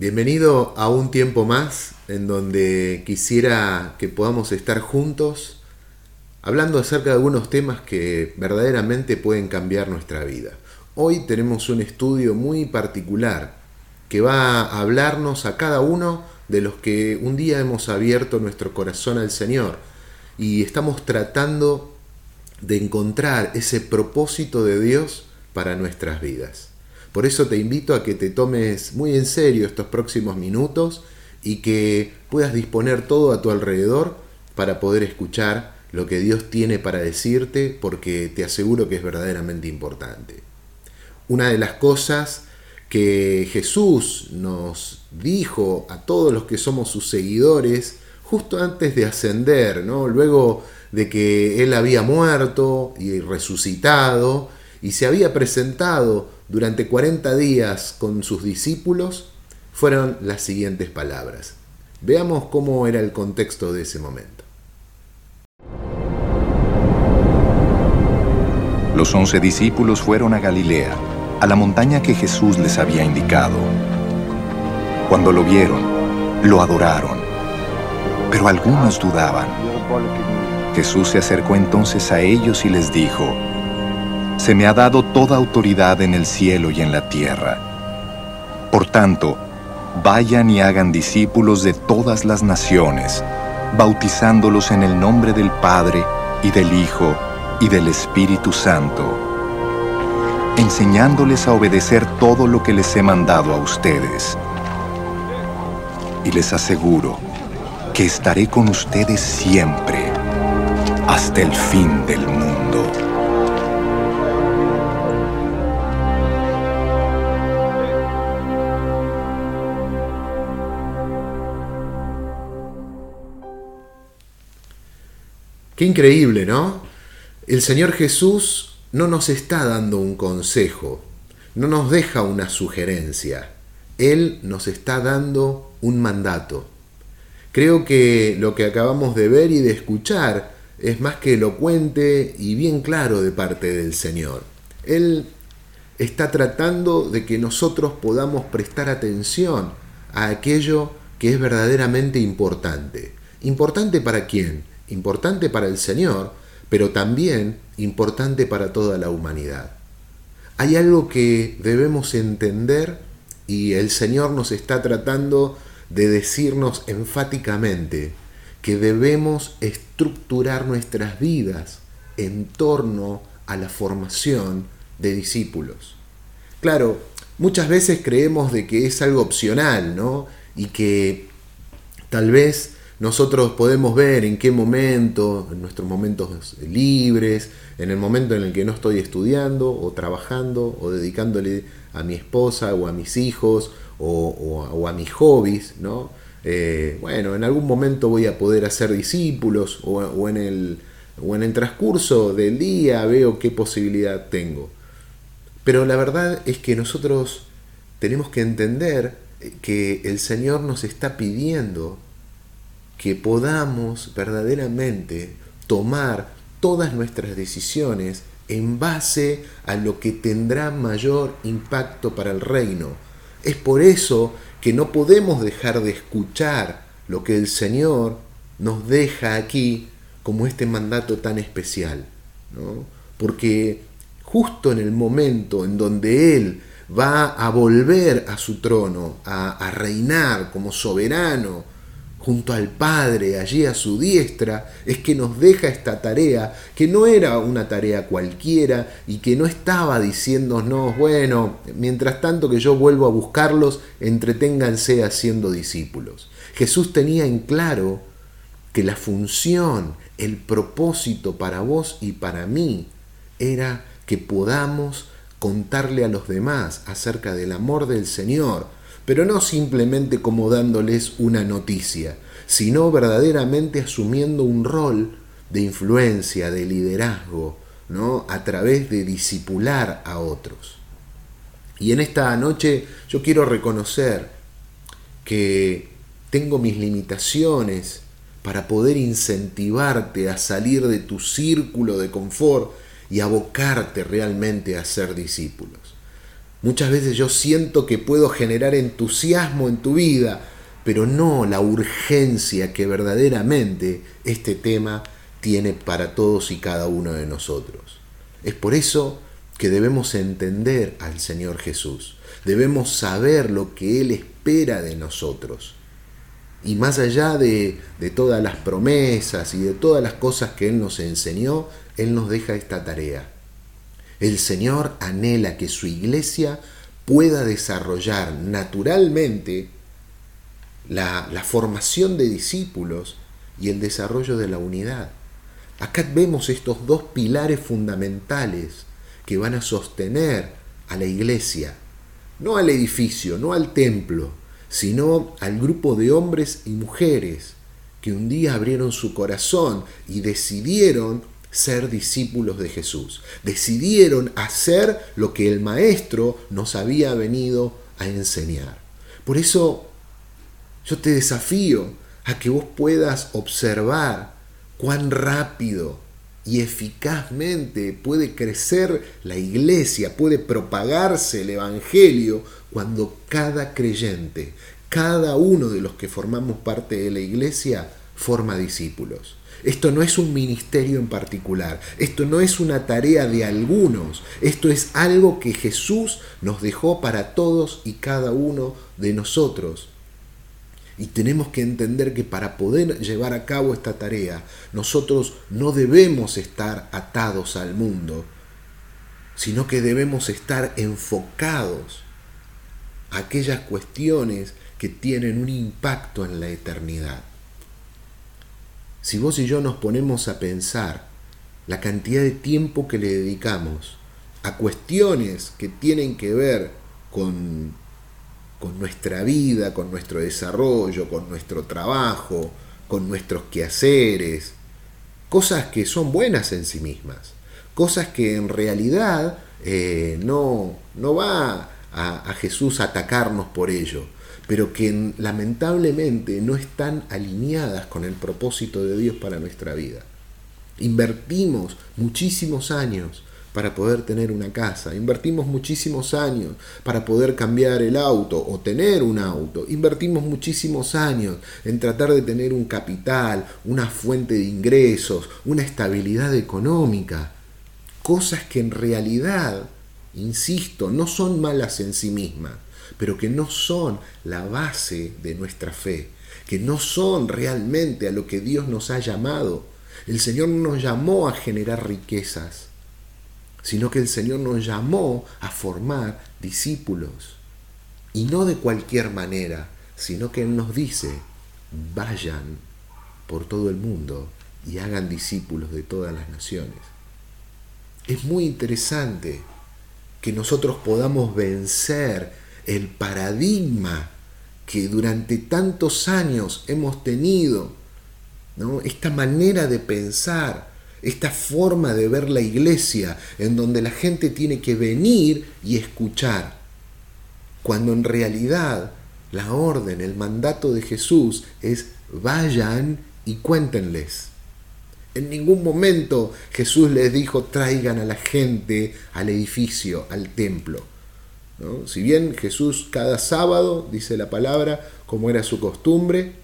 Bienvenido a un tiempo más en donde quisiera que podamos estar juntos hablando acerca de algunos temas que verdaderamente pueden cambiar nuestra vida. Hoy tenemos un estudio muy particular que va a hablarnos a cada uno de los que un día hemos abierto nuestro corazón al Señor y estamos tratando de encontrar ese propósito de Dios para nuestras vidas. Por eso te invito a que te tomes muy en serio estos próximos minutos y que puedas disponer todo a tu alrededor para poder escuchar lo que Dios tiene para decirte porque te aseguro que es verdaderamente importante. Una de las cosas que Jesús nos dijo a todos los que somos sus seguidores justo antes de ascender, ¿no? luego de que Él había muerto y resucitado y se había presentado durante 40 días con sus discípulos fueron las siguientes palabras. Veamos cómo era el contexto de ese momento. Los once discípulos fueron a Galilea, a la montaña que Jesús les había indicado. Cuando lo vieron, lo adoraron, pero algunos dudaban. Jesús se acercó entonces a ellos y les dijo, se me ha dado toda autoridad en el cielo y en la tierra. Por tanto, vayan y hagan discípulos de todas las naciones, bautizándolos en el nombre del Padre y del Hijo y del Espíritu Santo, enseñándoles a obedecer todo lo que les he mandado a ustedes. Y les aseguro que estaré con ustedes siempre, hasta el fin del mundo. Qué increíble, ¿no? El Señor Jesús no nos está dando un consejo, no nos deja una sugerencia, Él nos está dando un mandato. Creo que lo que acabamos de ver y de escuchar es más que elocuente y bien claro de parte del Señor. Él está tratando de que nosotros podamos prestar atención a aquello que es verdaderamente importante. ¿Importante para quién? Importante para el Señor, pero también importante para toda la humanidad. Hay algo que debemos entender y el Señor nos está tratando de decirnos enfáticamente que debemos estructurar nuestras vidas en torno a la formación de discípulos. Claro, muchas veces creemos de que es algo opcional, ¿no? Y que tal vez nosotros podemos ver en qué momento, en nuestros momentos libres, en el momento en el que no estoy estudiando o trabajando o dedicándole a mi esposa o a mis hijos o, a, mis hobbies, ¿no? Eh, bueno, en algún momento voy a poder hacer discípulos o, en el, o en el transcurso del día veo qué posibilidad tengo. Pero la verdad es que nosotros tenemos que entender que el Señor nos está pidiendo que podamos verdaderamente tomar todas nuestras decisiones en base a lo que tendrá mayor impacto para el reino. Es por eso que no podemos dejar de escuchar lo que el Señor nos deja aquí como este mandato tan especial, ¿no? Porque justo en el momento en donde Él va a volver a su trono, a, a reinar como soberano, junto al Padre, allí a su diestra, es que nos deja esta tarea, que no era una tarea cualquiera y que no estaba diciéndonos, bueno, mientras tanto que yo vuelvo a buscarlos, entreténganse haciendo discípulos. Jesús tenía en claro que la función, el propósito para vos y para mí era que podamos contarle a los demás acerca del amor del Señor, pero no simplemente como dándoles una noticia, sino verdaderamente asumiendo un rol de influencia, de liderazgo, ¿no? a través de disipular a otros. Y en esta noche yo quiero reconocer que tengo mis limitaciones para poder incentivarte a salir de tu círculo de confort y abocarte realmente a ser discípulos. Muchas veces yo siento que puedo generar entusiasmo en tu vida, pero no la urgencia que verdaderamente este tema tiene para todos y cada uno de nosotros. Es por eso que debemos entender al Señor Jesús, debemos saber lo que Él espera de nosotros. Y más allá de, todas las promesas y de todas las cosas que Él nos enseñó, Él nos deja esta tarea. El Señor anhela que su iglesia pueda desarrollar naturalmente la, formación de discípulos y el desarrollo de la unidad. Acá vemos estos dos pilares fundamentales que van a sostener a la iglesia, no al edificio, no al templo, sino al grupo de hombres y mujeres que un día abrieron su corazón y decidieron ser discípulos de Jesús. Decidieron hacer lo que el Maestro nos había venido a enseñar. Por eso yo te desafío a que vos puedas observar cuán rápido y eficazmente puede crecer la iglesia, puede propagarse el Evangelio cuando cada creyente, cada uno de los que formamos parte de la iglesia, forma discípulos. Esto no es un ministerio en particular, esto no es una tarea de algunos, esto es algo que Jesús nos dejó para todos y cada uno de nosotros. Y tenemos que entender que para poder llevar a cabo esta tarea, nosotros no debemos estar atados al mundo, sino que debemos estar enfocados a aquellas cuestiones que tienen un impacto en la eternidad. Si vos y yo nos ponemos a pensar la cantidad de tiempo que le dedicamos a cuestiones que tienen que ver con, con nuestra vida, con nuestro desarrollo, con nuestro trabajo, con nuestros quehaceres, cosas que son buenas en sí mismas, cosas que en realidad eh, no, no va a, a Jesús a atacarnos por ello, pero que lamentablemente no están alineadas con el propósito de Dios para nuestra vida. Invertimos muchísimos años para poder tener una casa, invertimos muchísimos años para poder cambiar el auto o tener un auto, invertimos muchísimos años en tratar de tener un capital, una fuente de ingresos, una estabilidad económica, cosas que en realidad, insisto, no son malas en sí mismas, pero que no son la base de nuestra fe, que no son realmente a lo que Dios nos ha llamado. El Señor no nos llamó a generar riquezas, sino que el Señor nos llamó a formar discípulos. Y no de cualquier manera, sino que Él nos dice, vayan por todo el mundo y hagan discípulos de todas las naciones. Es muy interesante que nosotros podamos vencer el paradigma que durante tantos años hemos tenido, ¿no? esta manera de pensar, esta forma de ver la iglesia, en donde la gente tiene que venir y escuchar, cuando en realidad la orden, el mandato de Jesús es vayan y cuéntenles. En ningún momento Jesús les dijo traigan a la gente al edificio, al templo. Si bien Jesús cada sábado, dice la palabra, como era su costumbre,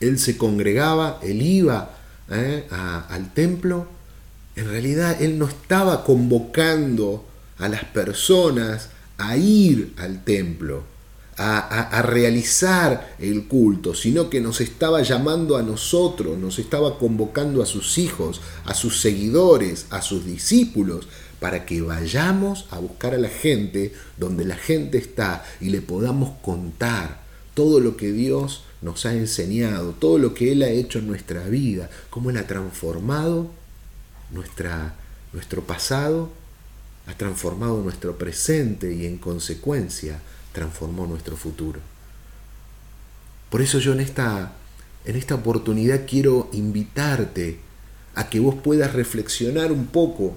él se congregaba, él iba ¿eh? al templo, en realidad él no estaba convocando a las personas a ir al templo, a, realizar el culto, sino que nos estaba llamando a nosotros, nos estaba convocando a sus hijos, a sus seguidores, a sus discípulos, para que vayamos a buscar a la gente donde la gente está y le podamos contar todo lo que Dios nos ha enseñado, todo lo que Él ha hecho en nuestra vida, cómo Él ha transformado nuestra, nuestro pasado, ha transformado nuestro presente y en consecuencia transformó nuestro futuro. Por eso yo en esta, en esta oportunidad quiero invitarte a que vos puedas reflexionar un poco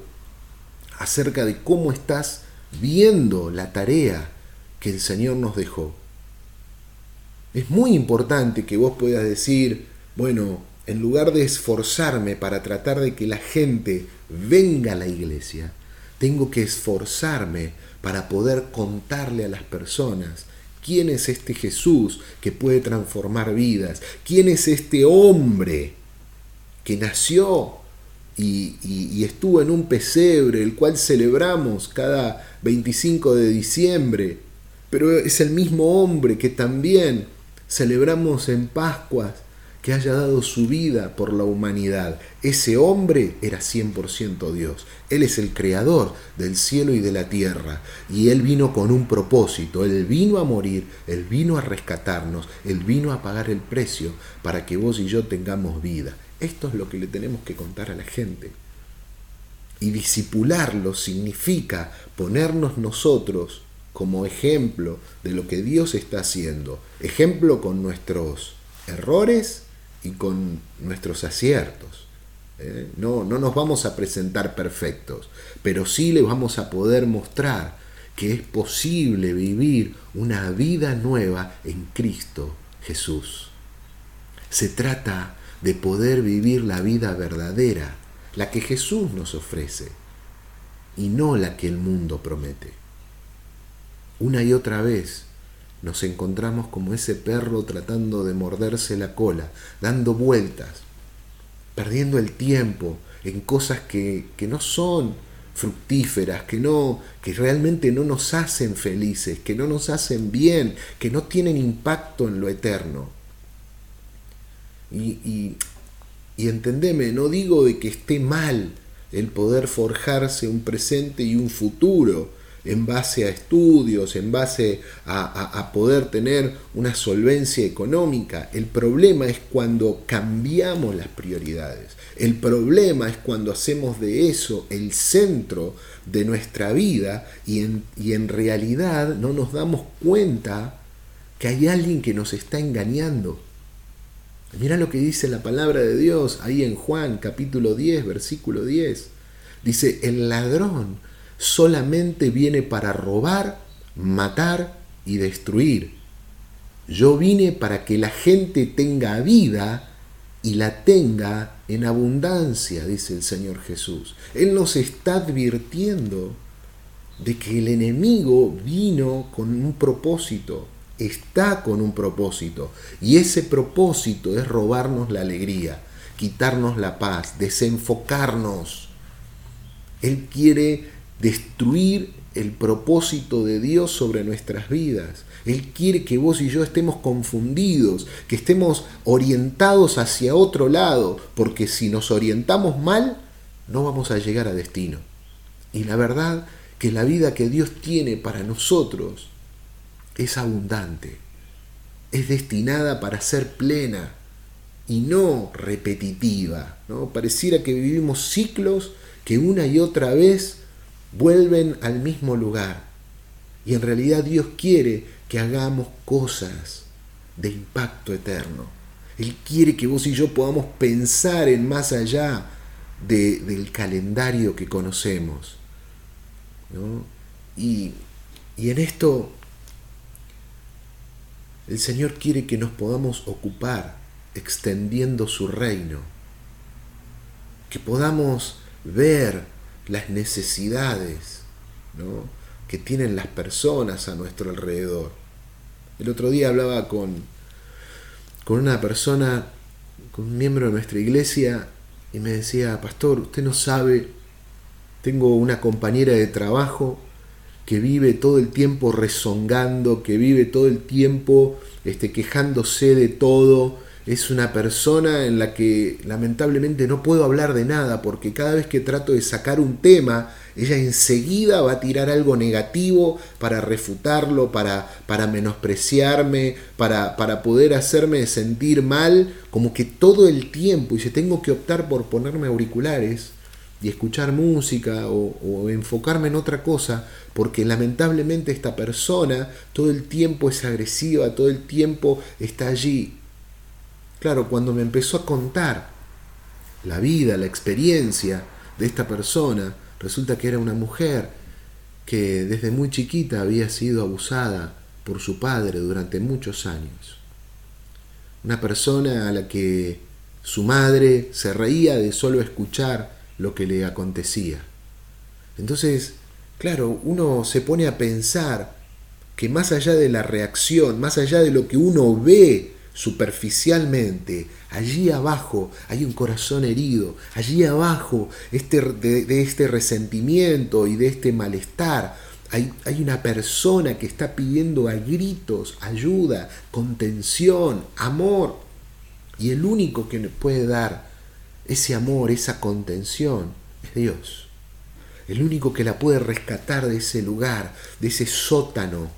acerca de cómo estás viendo la tarea que el Señor nos dejó. Es muy importante que vos puedas decir, bueno, en lugar de esforzarme para tratar de que la gente venga a la iglesia, tengo que esforzarme para poder contarle a las personas quién es este Jesús que puede transformar vidas, quién es este hombre que nació y, estuvo en un pesebre, el cual celebramos cada 25 de diciembre, pero es el mismo hombre que también celebramos en Pascuas que haya dado su vida por la humanidad. Ese hombre era 100% Dios. Él es el creador del cielo y de la tierra. Y Él vino con un propósito. Él vino a morir, Él vino a rescatarnos, Él vino a pagar el precio para que vos y yo tengamos vida. Esto es lo que le tenemos que contar a la gente. Y disipularlo significa ponernos nosotros como ejemplo de lo que Dios está haciendo. Ejemplo con nuestros errores y con nuestros aciertos. ¿eh? No, no nos vamos a presentar perfectos, pero sí le vamos a poder mostrar que es posible vivir una vida nueva en Cristo Jesús. Se trata de poder vivir la vida verdadera, la que Jesús nos ofrece, y no la que el mundo promete. Una y otra vez nos encontramos como ese perro tratando de morderse la cola, dando vueltas, perdiendo el tiempo en cosas que, que no son fructíferas, que no, que realmente no nos hacen felices, que no nos hacen bien, que no tienen impacto en lo eterno. Y, y, entendeme, no digo de que esté mal el poder forjarse un presente y un futuro, en base a estudios, en base a, poder tener una solvencia económica. El problema es cuando cambiamos las prioridades. El problema es cuando hacemos de eso el centro de nuestra vida y en, y en realidad no nos damos cuenta que hay alguien que nos está engañando. Mira lo que dice la palabra de Dios ahí en Juan capítulo 10, versículo 10. Dice, el ladrón solamente viene para robar, matar y destruir. Yo vine para que la gente tenga vida y la tenga en abundancia, dice el Señor Jesús. Él nos está advirtiendo de que el enemigo vino con un propósito, está con un propósito, y ese propósito es robarnos la alegría, quitarnos la paz, desenfocarnos. Él quiere destruir el propósito de Dios sobre nuestras vidas. Él quiere que vos y yo estemos confundidos, que estemos orientados hacia otro lado, porque si nos orientamos mal, no vamos a llegar a destino. Y la verdad que la vida que Dios tiene para nosotros es abundante, es destinada para ser plena y no repetitiva. ¿no? Pareciera que vivimos ciclos que una y otra vez vuelven al mismo lugar. Y en realidad Dios quiere que hagamos cosas de impacto eterno. Él quiere que vos y yo podamos pensar en más allá del calendario que conocemos. Y, y en esto el Señor quiere que nos podamos ocupar extendiendo su reino, que podamos ver las necesidades que tienen las personas a nuestro alrededor. El otro día hablaba con, con una persona, con un miembro de nuestra iglesia, y me decía, pastor, usted no sabe, tengo una compañera de trabajo que vive todo el tiempo rezongando, que vive todo el tiempo este, quejándose de todo, es una persona en la que lamentablemente no puedo hablar de nada porque cada vez que trato de sacar un tema, ella enseguida va a tirar algo negativo para refutarlo, para, para menospreciarme, para, para poder hacerme sentir mal, como que todo el tiempo, y si tengo que optar por ponerme auriculares y escuchar música o, o enfocarme en otra cosa, porque lamentablemente esta persona todo el tiempo es agresiva, todo el tiempo está allí Claro, cuando me empezó a contar la vida, la experiencia de esta persona, resulta que era una mujer que desde muy chiquita había sido abusada por su padre durante muchos años. Una persona a la que su madre se reía de solo escuchar lo que le acontecía. Entonces, claro, uno se pone a pensar que más allá de la reacción, más allá de lo que uno ve superficialmente, allí abajo hay un corazón herido, allí abajo este, de, este resentimiento y de este malestar, hay, hay, una persona que está pidiendo a gritos ayuda, contención, amor. Y el único que puede dar ese amor, esa contención, es Dios. El único que la puede rescatar de ese lugar, de ese sótano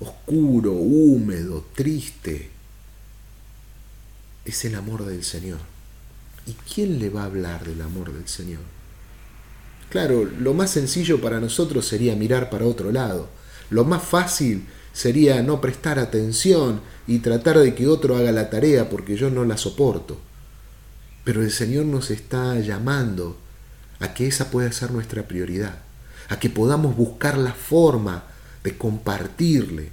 oscuro, húmedo, triste, es el amor del Señor. ¿Y quién le va a hablar del amor del Señor? Claro, lo más sencillo para nosotros sería mirar para otro lado. Lo más fácil sería no prestar atención y tratar de que otro haga la tarea porque yo no la soporto. Pero el Señor nos está llamando a que esa pueda ser nuestra prioridad, a que podamos buscar la forma de compartirle,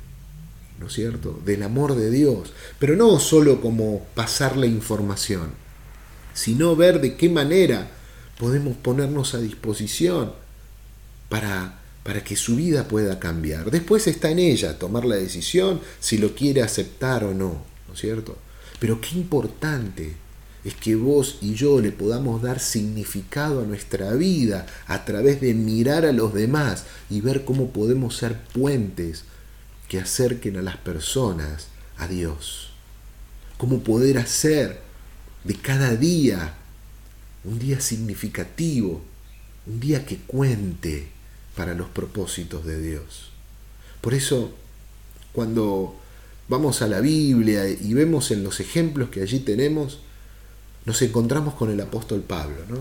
¿no es cierto?, del amor de Dios, pero no solo como pasarle información, sino ver de qué manera podemos ponernos a disposición para, para que su vida pueda cambiar. Después está en ella tomar la decisión si lo quiere aceptar o no, ¿no es cierto? Pero qué importante es que vos y yo le podamos dar significado a nuestra vida a través de mirar a los demás y ver cómo podemos ser puentes que acerquen a las personas a Dios. Cómo poder hacer de cada día un día significativo, un día que cuente para los propósitos de Dios. Por eso, cuando vamos a la Biblia y vemos en los ejemplos que allí tenemos, nos encontramos con el apóstol Pablo, ¿no?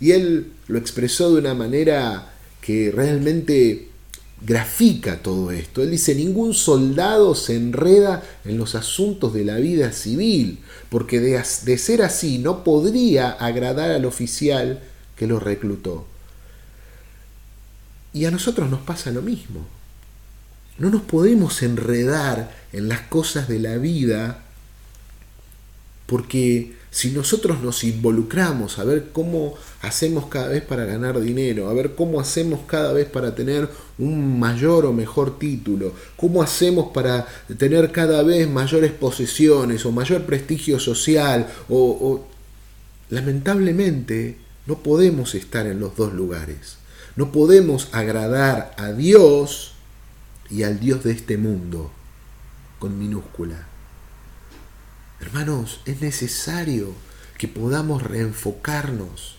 Y él lo expresó de una manera que realmente grafica todo esto. Él dice, ningún soldado se enreda en los asuntos de la vida civil, porque de, de, ser así no podría agradar al oficial que lo reclutó. Y a nosotros nos pasa lo mismo. No nos podemos enredar en las cosas de la vida porque si nosotros nos involucramos a ver cómo hacemos cada vez para ganar dinero, a ver cómo hacemos cada vez para tener un mayor o mejor título, cómo hacemos para tener cada vez mayores posesiones o mayor prestigio social, o, lamentablemente no podemos estar en los dos lugares. No podemos agradar a Dios y al Dios de este mundo, con minúscula. Hermanos, es necesario que podamos reenfocarnos.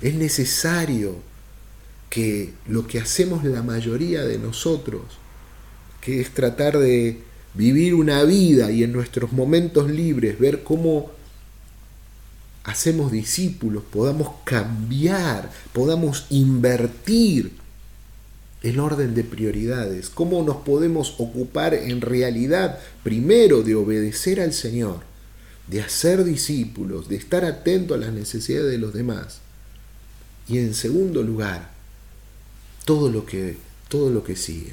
Es necesario que lo que hacemos la mayoría de nosotros, que es tratar de vivir una vida y en nuestros momentos libres ver cómo hacemos discípulos, podamos cambiar, podamos invertir el orden de prioridades, cómo nos podemos ocupar en realidad primero de obedecer al Señor, de hacer discípulos, de estar atento a las necesidades de los demás. Y en segundo lugar, todo lo que todo lo que sigue.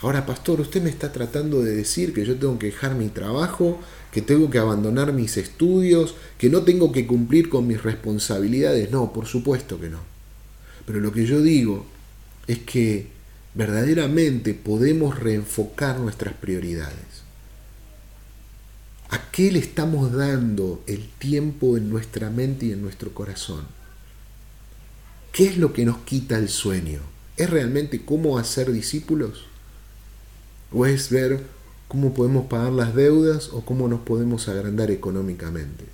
Ahora, pastor, usted me está tratando de decir que yo tengo que dejar mi trabajo, que tengo que abandonar mis estudios, que no tengo que cumplir con mis responsabilidades. No, por supuesto que no. Pero lo que yo digo es que verdaderamente podemos reenfocar nuestras prioridades. ¿A qué le estamos dando el tiempo en nuestra mente y en nuestro corazón? ¿Qué es lo que nos quita el sueño? ¿Es realmente cómo hacer discípulos? ¿O es ver cómo podemos pagar las deudas o cómo nos podemos agrandar económicamente?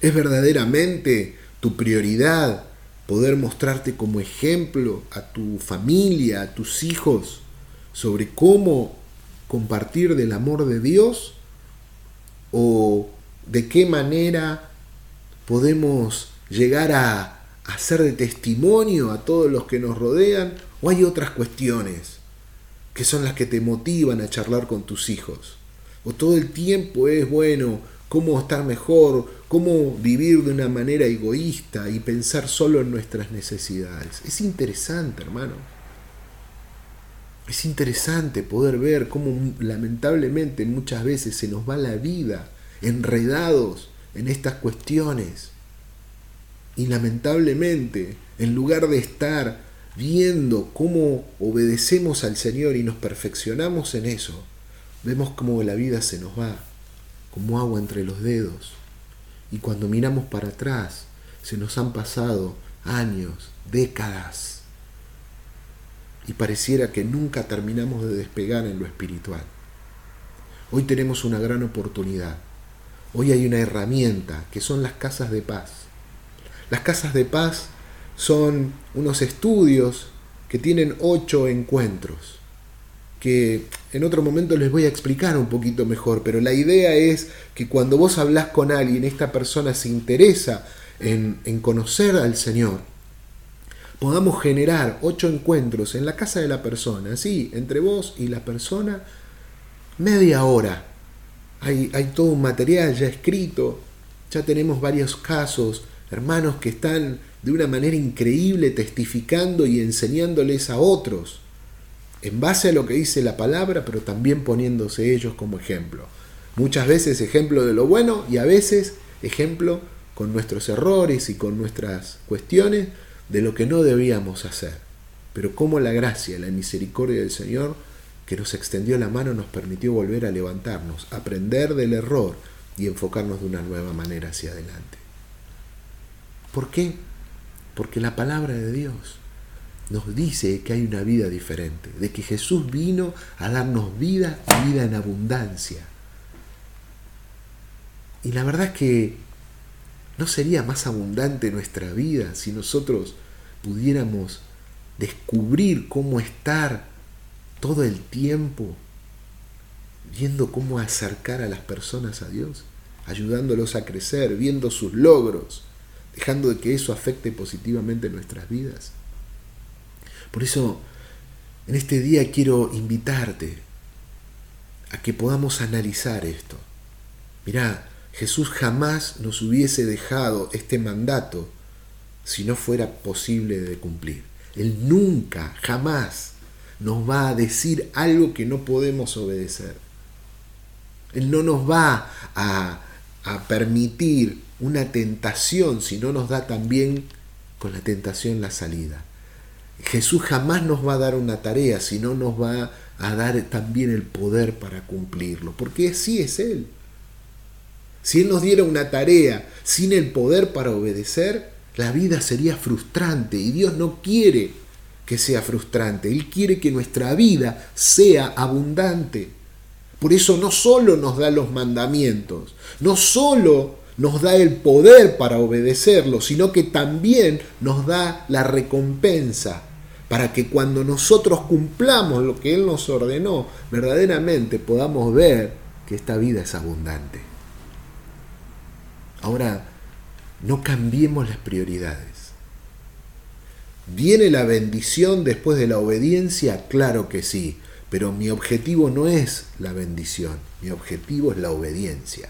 ¿Es verdaderamente tu prioridad poder mostrarte como ejemplo a tu familia, a tus hijos, sobre cómo compartir del amor de Dios o de qué manera podemos llegar a hacer de testimonio a todos los que nos rodean o hay otras cuestiones que son las que te motivan a charlar con tus hijos. O todo el tiempo es bueno cómo estar mejor, cómo vivir de una manera egoísta y pensar solo en nuestras necesidades. Es interesante, hermano. Es interesante poder ver cómo lamentablemente muchas veces se nos va la vida enredados en estas cuestiones. Y lamentablemente, en lugar de estar viendo cómo obedecemos al Señor y nos perfeccionamos en eso, vemos cómo la vida se nos va, como agua entre los dedos. Y cuando miramos para atrás, se nos han pasado años, décadas. Y pareciera que nunca terminamos de despegar en lo espiritual. Hoy tenemos una gran oportunidad. Hoy hay una herramienta que son las casas de paz. Las casas de paz son unos estudios que tienen ocho encuentros, que en otro momento les voy a explicar un poquito mejor, pero la idea es que cuando vos hablas con alguien, esta persona se interesa en, en conocer al Señor, podamos generar ocho encuentros en la casa de la persona, sí, entre vos y la persona, media hora. Hay, hay todo un material ya escrito, ya tenemos varios casos, hermanos que están de una manera increíble testificando y enseñándoles a otros, en base a lo que dice la palabra, pero también poniéndose ellos como ejemplo. Muchas veces ejemplo de lo bueno y a veces ejemplo con nuestros errores y con nuestras cuestiones de lo que no debíamos hacer. Pero como la gracia, la misericordia del Señor que nos extendió la mano nos permitió volver a levantarnos, aprender del error y enfocarnos de una nueva manera hacia adelante. ¿Por qué? Porque la palabra de Dios nos dice que hay una vida diferente, de que Jesús vino a darnos vida y vida en abundancia. Y la verdad es que no sería más abundante nuestra vida si nosotros pudiéramos descubrir cómo estar todo el tiempo viendo cómo acercar a las personas a Dios, ayudándolos a crecer, viendo sus logros, dejando de que eso afecte positivamente nuestras vidas. Por eso, en este día quiero invitarte a que podamos analizar esto. Mirá, Jesús jamás nos hubiese dejado este mandato si no fuera posible de cumplir. Él nunca, jamás nos va a decir algo que no podemos obedecer. Él no nos va a, a permitir una tentación si no nos da también con la tentación la salida. Jesús jamás nos va a dar una tarea si no nos va a dar también el poder para cumplirlo, porque así es Él. Si Él nos diera una tarea sin el poder para obedecer, la vida sería frustrante y Dios no quiere que sea frustrante, Él quiere que nuestra vida sea abundante. Por eso no solo nos da los mandamientos, no solo nos da el poder para obedecerlo, sino que también nos da la recompensa para que cuando nosotros cumplamos lo que Él nos ordenó, verdaderamente podamos ver que esta vida es abundante. Ahora, no cambiemos las prioridades. ¿Viene la bendición después de la obediencia? Claro que sí, pero mi objetivo no es la bendición, mi objetivo es la obediencia.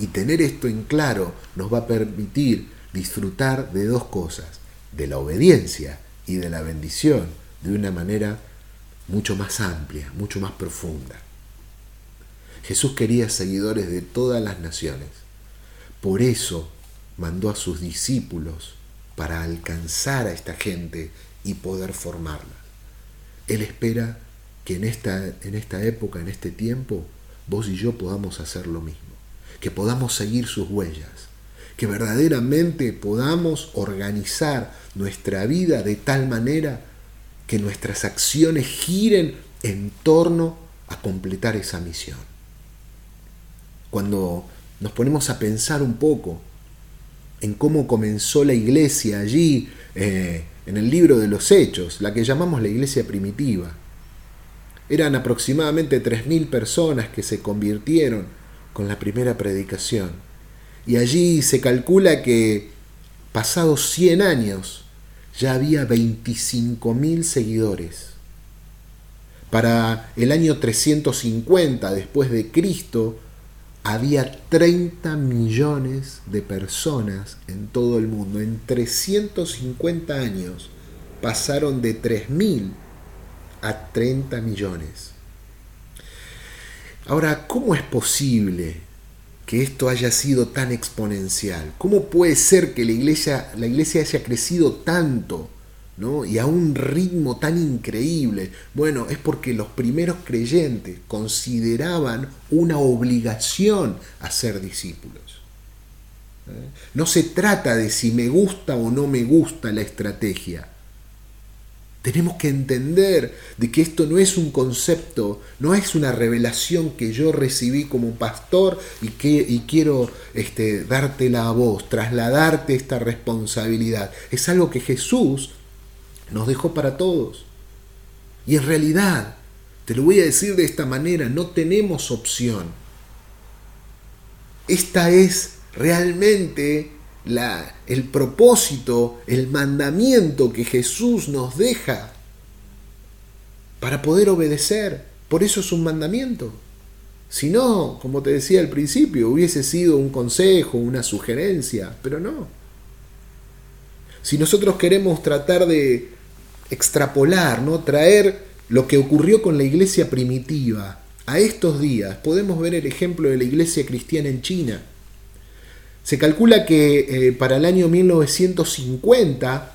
Y tener esto en claro nos va a permitir disfrutar de dos cosas, de la obediencia y de la bendición, de una manera mucho más amplia, mucho más profunda. Jesús quería seguidores de todas las naciones. Por eso mandó a sus discípulos para alcanzar a esta gente y poder formarla. Él espera que en esta, en esta época, en este tiempo, vos y yo podamos hacer lo mismo que podamos seguir sus huellas, que verdaderamente podamos organizar nuestra vida de tal manera que nuestras acciones giren en torno a completar esa misión. Cuando nos ponemos a pensar un poco en cómo comenzó la iglesia allí, eh, en el libro de los Hechos, la que llamamos la iglesia primitiva, eran aproximadamente 3.000 personas que se convirtieron con la primera predicación. Y allí se calcula que pasados 100 años ya había 25.000 seguidores. Para el año 350 después de Cristo había 30 millones de personas en todo el mundo. En 350 años pasaron de 3.000 a 30 millones. Ahora, ¿cómo es posible que esto haya sido tan exponencial? ¿Cómo puede ser que la iglesia, la iglesia haya crecido tanto ¿no? y a un ritmo tan increíble? Bueno, es porque los primeros creyentes consideraban una obligación a ser discípulos. ¿Eh? No se trata de si me gusta o no me gusta la estrategia. Tenemos que entender de que esto no es un concepto, no es una revelación que yo recibí como pastor y, que, y quiero este, dártela a vos, trasladarte esta responsabilidad. Es algo que Jesús nos dejó para todos. Y en realidad, te lo voy a decir de esta manera, no tenemos opción. Esta es realmente la, el propósito, el mandamiento que Jesús nos deja para poder obedecer. Por eso es un mandamiento. Si no, como te decía al principio, hubiese sido un consejo, una sugerencia, pero no. Si nosotros queremos tratar de extrapolar, ¿no? traer lo que ocurrió con la iglesia primitiva a estos días, podemos ver el ejemplo de la iglesia cristiana en China. Se calcula que eh, para el año 1950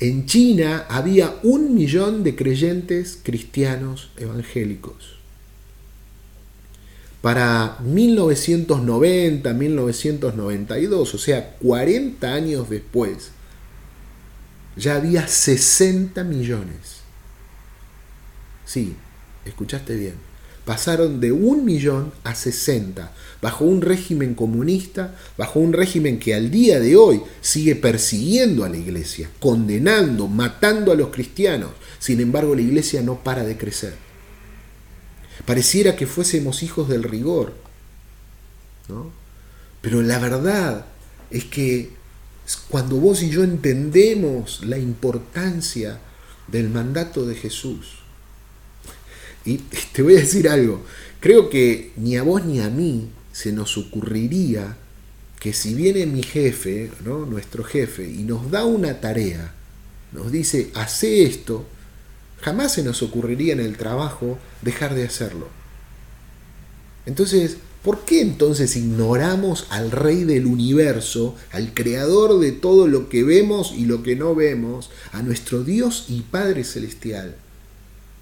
en China había un millón de creyentes cristianos evangélicos. Para 1990, 1992, o sea, 40 años después, ya había 60 millones. Sí, escuchaste bien pasaron de un millón a 60, bajo un régimen comunista, bajo un régimen que al día de hoy sigue persiguiendo a la iglesia, condenando, matando a los cristianos. Sin embargo, la iglesia no para de crecer. Pareciera que fuésemos hijos del rigor, ¿no? Pero la verdad es que cuando vos y yo entendemos la importancia del mandato de Jesús, y te voy a decir algo, creo que ni a vos ni a mí se nos ocurriría que si viene mi jefe, ¿no? nuestro jefe, y nos da una tarea, nos dice, hace esto, jamás se nos ocurriría en el trabajo dejar de hacerlo. Entonces, ¿por qué entonces ignoramos al Rey del universo, al Creador de todo lo que vemos y lo que no vemos, a nuestro Dios y Padre Celestial?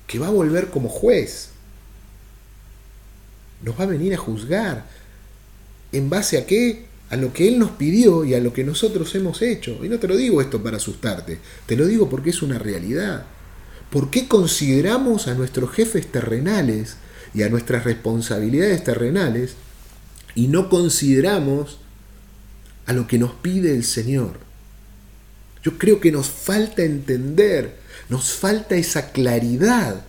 Que va a volver como juez. Nos va a venir a juzgar. ¿En base a qué? A lo que Él nos pidió y a lo que nosotros hemos hecho. Y no te lo digo esto para asustarte, te lo digo porque es una realidad. ¿Por qué consideramos a nuestros jefes terrenales y a nuestras responsabilidades terrenales y no consideramos a lo que nos pide el Señor? Yo creo que nos falta entender nos falta esa claridad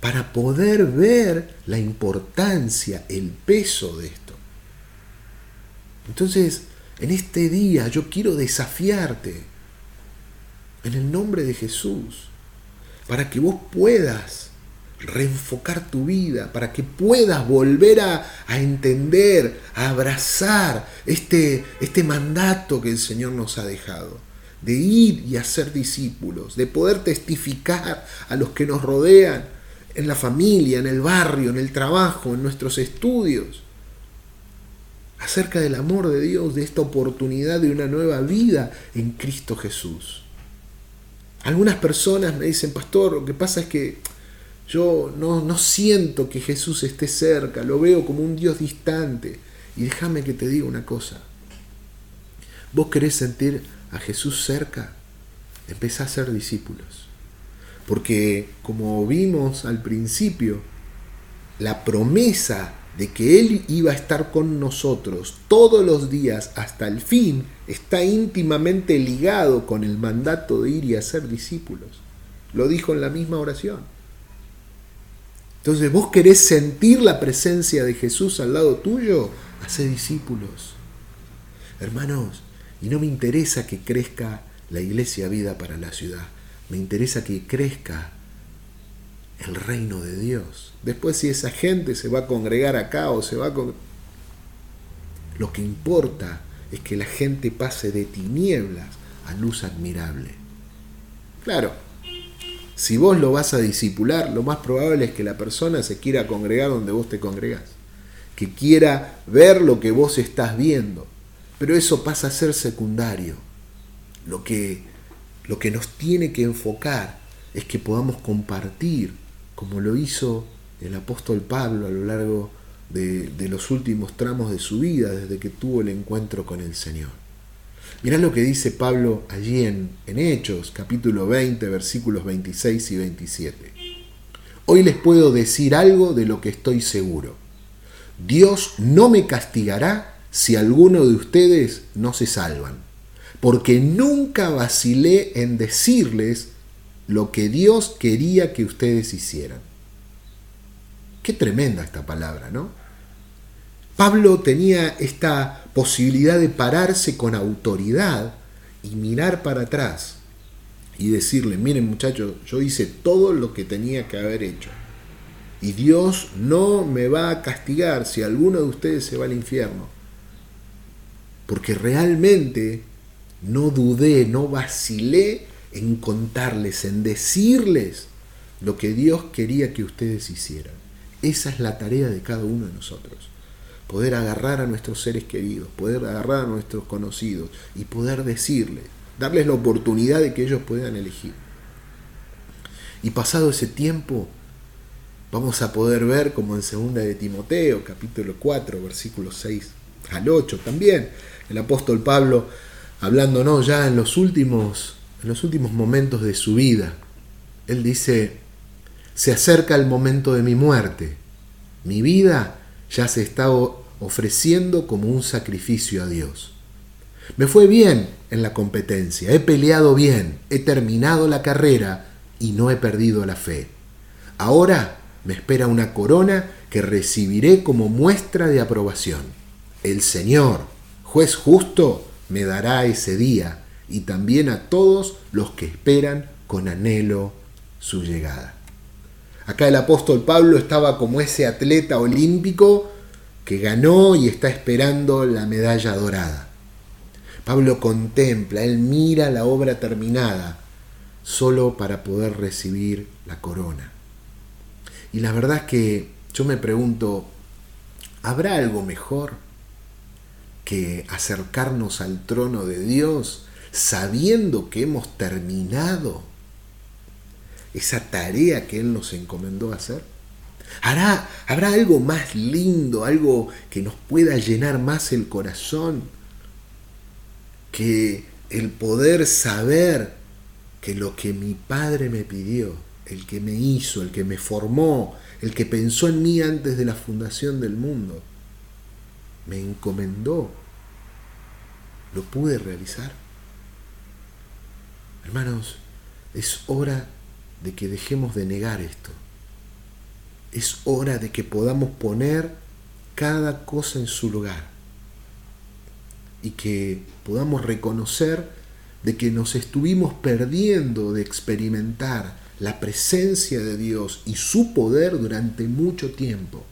para poder ver la importancia, el peso de esto. Entonces, en este día yo quiero desafiarte en el nombre de Jesús, para que vos puedas reenfocar tu vida, para que puedas volver a, entender, a abrazar este, este mandato que el Señor nos ha dejado de ir y hacer discípulos, de poder testificar a los que nos rodean en la familia, en el barrio, en el trabajo, en nuestros estudios, acerca del amor de Dios, de esta oportunidad de una nueva vida en Cristo Jesús. Algunas personas me dicen, pastor, lo que pasa es que yo no, no siento que Jesús esté cerca, lo veo como un Dios distante. Y déjame que te diga una cosa. Vos querés sentir a Jesús cerca, empieza a ser discípulos. Porque como vimos al principio, la promesa de que Él iba a estar con nosotros todos los días hasta el fin está íntimamente ligado con el mandato de ir y hacer discípulos. Lo dijo en la misma oración. Entonces, vos querés sentir la presencia de Jesús al lado tuyo, hace discípulos. Hermanos, y no me interesa que crezca la iglesia vida para la ciudad. Me interesa que crezca el reino de Dios. Después si esa gente se va a congregar acá o se va a... Lo que importa es que la gente pase de tinieblas a luz admirable. Claro, si vos lo vas a disipular, lo más probable es que la persona se quiera congregar donde vos te congregás que quiera ver lo que vos estás viendo. Pero eso pasa a ser secundario. Lo que, lo que nos tiene que enfocar es que podamos compartir, como lo hizo el apóstol Pablo a lo largo de, de los últimos tramos de su vida, desde que tuvo el encuentro con el Señor. Mirá lo que dice Pablo allí en, en, Hechos, capítulo 20, versículos 26 y 27. Hoy les puedo decir algo de lo que estoy seguro. Dios no me castigará si alguno de ustedes no se salvan, porque nunca vacilé en decirles lo que Dios quería que ustedes hicieran. Qué tremenda esta palabra, ¿no? Pablo tenía esta posibilidad de pararse con autoridad y mirar para atrás y decirle, miren muchachos, yo hice todo lo que tenía que haber hecho. Y Dios no me va a castigar si alguno de ustedes se va al infierno. Porque realmente no dudé, no vacilé en contarles, en decirles lo que Dios quería que ustedes hicieran. Esa es la tarea de cada uno de nosotros. Poder agarrar a nuestros seres queridos, poder agarrar a nuestros conocidos y poder decirles, darles la oportunidad de que ellos puedan elegir. Y pasado ese tiempo, vamos a poder ver como en segunda de Timoteo, capítulo 4, versículos 6 al 8 también, el apóstol Pablo hablándonos ya en los últimos en los últimos momentos de su vida. Él dice, se acerca el momento de mi muerte. Mi vida ya se está ofreciendo como un sacrificio a Dios. Me fue bien en la competencia, he peleado bien, he terminado la carrera y no he perdido la fe. Ahora me espera una corona que recibiré como muestra de aprobación. El Señor, juez justo, me dará ese día y también a todos los que esperan con anhelo su llegada. Acá el apóstol Pablo estaba como ese atleta olímpico que ganó y está esperando la medalla dorada. Pablo contempla, él mira la obra terminada solo para poder recibir la corona. Y la verdad es que yo me pregunto, ¿habrá algo mejor que acercarnos al trono de Dios sabiendo que hemos terminado esa tarea que Él nos encomendó hacer? ¿Hará, ¿Habrá algo más lindo, algo que nos pueda llenar más el corazón que el poder saber que lo que mi Padre me pidió, el que me hizo, el que me formó, el que pensó en mí antes de la fundación del mundo, me encomendó, lo pude realizar? Hermanos, es hora de que dejemos de negar esto. Es hora de que podamos poner cada cosa en su lugar y que podamos reconocer de que nos estuvimos perdiendo de experimentar la presencia de Dios y su poder durante mucho tiempo.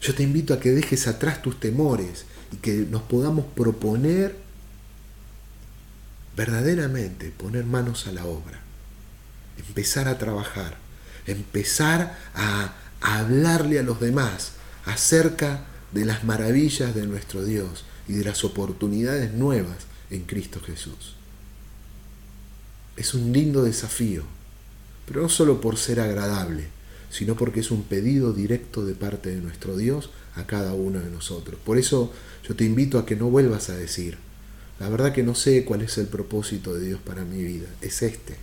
Yo te invito a que dejes atrás tus temores y que nos podamos proponer verdaderamente poner manos a la obra, empezar a trabajar, empezar a, hablarle a los demás acerca de las maravillas de nuestro Dios y de las oportunidades nuevas en Cristo Jesús. Es un lindo desafío, pero no solo por ser agradable, sino porque es un pedido directo de parte de nuestro Dios a cada uno de nosotros. Por eso yo te invito a que no vuelvas a decir, la verdad que no sé cuál es el propósito de Dios para mi vida. Es este.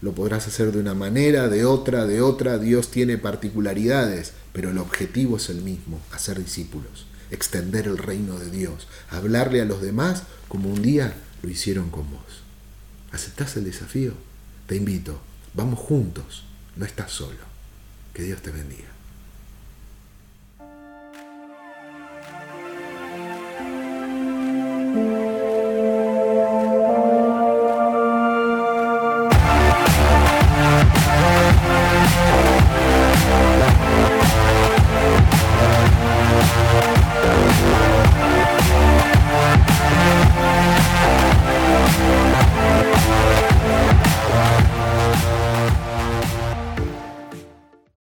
Lo podrás hacer de una manera, de otra, de otra. Dios tiene particularidades, pero el objetivo es el mismo, hacer discípulos, extender el reino de Dios, hablarle a los demás como un día lo hicieron con vos. ¿Aceptás el desafío? Te invito, vamos juntos, no estás solo. Que Dios te bendiga.